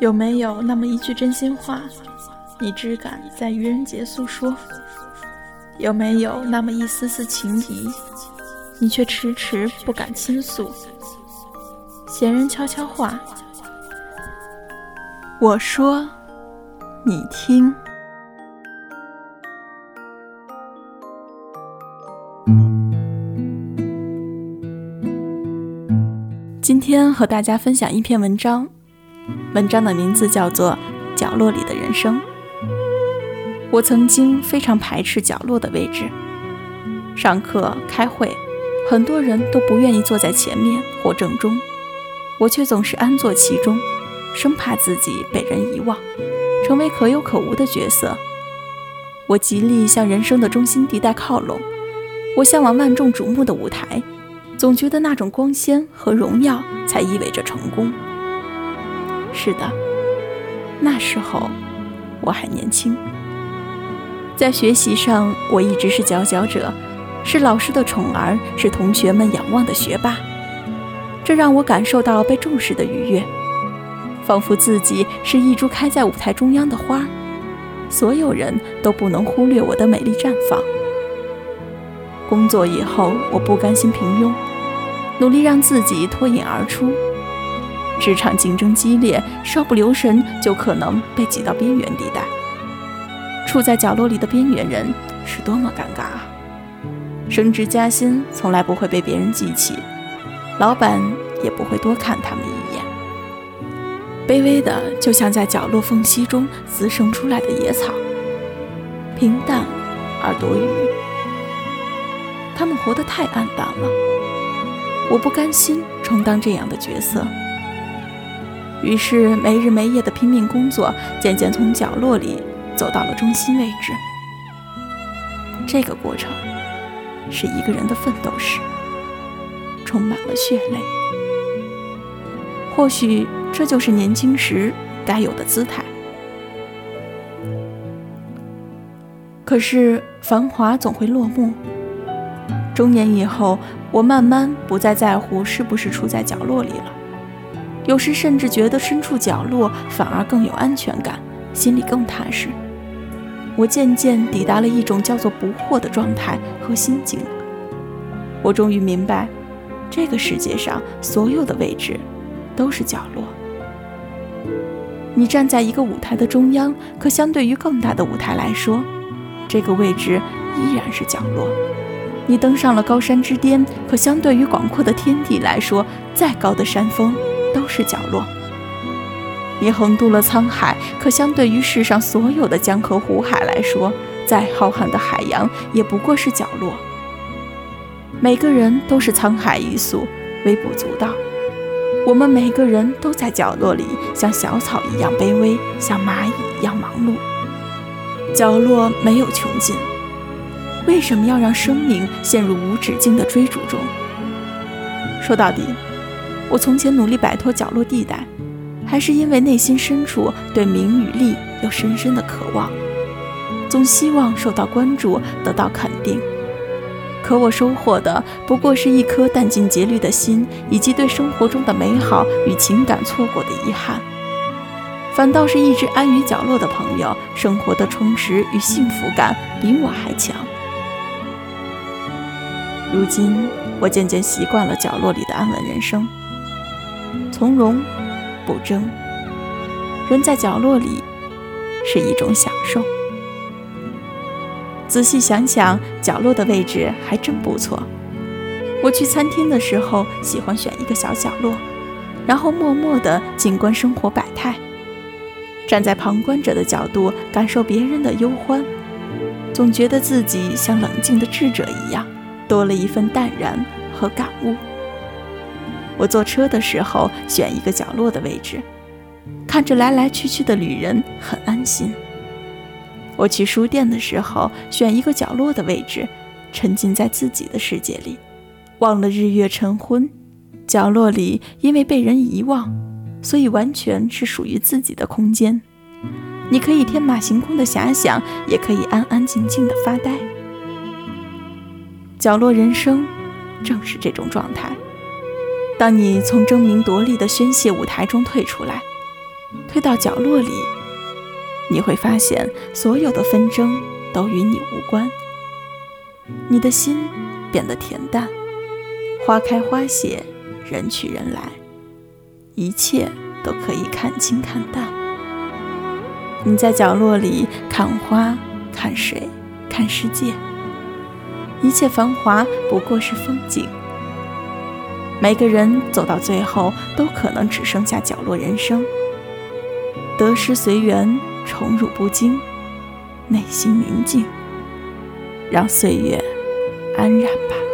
有没有那么一句真心话，你只敢在愚人节诉说？有没有那么一丝丝情谊，你却迟迟不敢倾诉？闲人悄悄话，我说，你听。今天和大家分享一篇文章，文章的名字叫做《角落里的人生》。我曾经非常排斥角落的位置，上课、开会，很多人都不愿意坐在前面或正中，我却总是安坐其中，生怕自己被人遗忘，成为可有可无的角色。我极力向人生的中心地带靠拢，我向往万众瞩目的舞台。总觉得那种光鲜和荣耀才意味着成功。是的，那时候我还年轻，在学习上我一直是佼佼者，是老师的宠儿，是同学们仰望的学霸。这让我感受到被重视的愉悦，仿佛自己是一株开在舞台中央的花，所有人都不能忽略我的美丽绽放。工作以后，我不甘心平庸。努力让自己脱颖而出。职场竞争激烈，稍不留神就可能被挤到边缘地带。处在角落里的边缘人是多么尴尬啊！升职加薪从来不会被别人记起，老板也不会多看他们一眼。卑微的，就像在角落缝隙中滋生出来的野草，平淡而多余。他们活得太黯淡了。我不甘心充当这样的角色，于是没日没夜的拼命工作，渐渐从角落里走到了中心位置。这个过程是一个人的奋斗史，充满了血泪。或许这就是年轻时该有的姿态。可是繁华总会落幕。中年以后，我慢慢不再在乎是不是处在角落里了，有时甚至觉得身处角落反而更有安全感，心里更踏实。我渐渐抵达了一种叫做不惑的状态和心境。我终于明白，这个世界上所有的位置都是角落。你站在一个舞台的中央，可相对于更大的舞台来说，这个位置依然是角落。你登上了高山之巅，可相对于广阔的天地来说，再高的山峰都是角落。你横渡了沧海，可相对于世上所有的江河湖海来说，再浩瀚的海洋也不过是角落。每个人都是沧海一粟，微不足道。我们每个人都在角落里，像小草一样卑微，像蚂蚁一样忙碌。角落没有穷尽。为什么要让生命陷入无止境的追逐中？说到底，我从前努力摆脱角落地带，还是因为内心深处对名与利有深深的渴望，总希望受到关注，得到肯定。可我收获的不过是一颗殚精竭虑的心，以及对生活中的美好与情感错过的遗憾。反倒是一直安于角落的朋友，生活的充实与幸福感比我还强。如今，我渐渐习惯了角落里的安稳人生，从容不争。人在角落里是一种享受。仔细想想，角落的位置还真不错。我去餐厅的时候，喜欢选一个小角落，然后默默地静观生活百态，站在旁观者的角度感受别人的忧欢，总觉得自己像冷静的智者一样。多了一份淡然和感悟。我坐车的时候选一个角落的位置，看着来来去去的旅人，很安心。我去书店的时候选一个角落的位置，沉浸在自己的世界里，忘了日月晨昏。角落里因为被人遗忘，所以完全是属于自己的空间。你可以天马行空的遐想，也可以安安静静的发呆。角落人生，正是这种状态。当你从争名夺利的宣泄舞台中退出来，退到角落里，你会发现所有的纷争都与你无关。你的心变得恬淡，花开花谢，人去人来，一切都可以看清看淡。你在角落里看花，看水，看世界，一切繁华不过是风景。每个人走到最后，都可能只剩下角落人生。得失随缘，宠辱不惊，内心宁静，让岁月安然吧。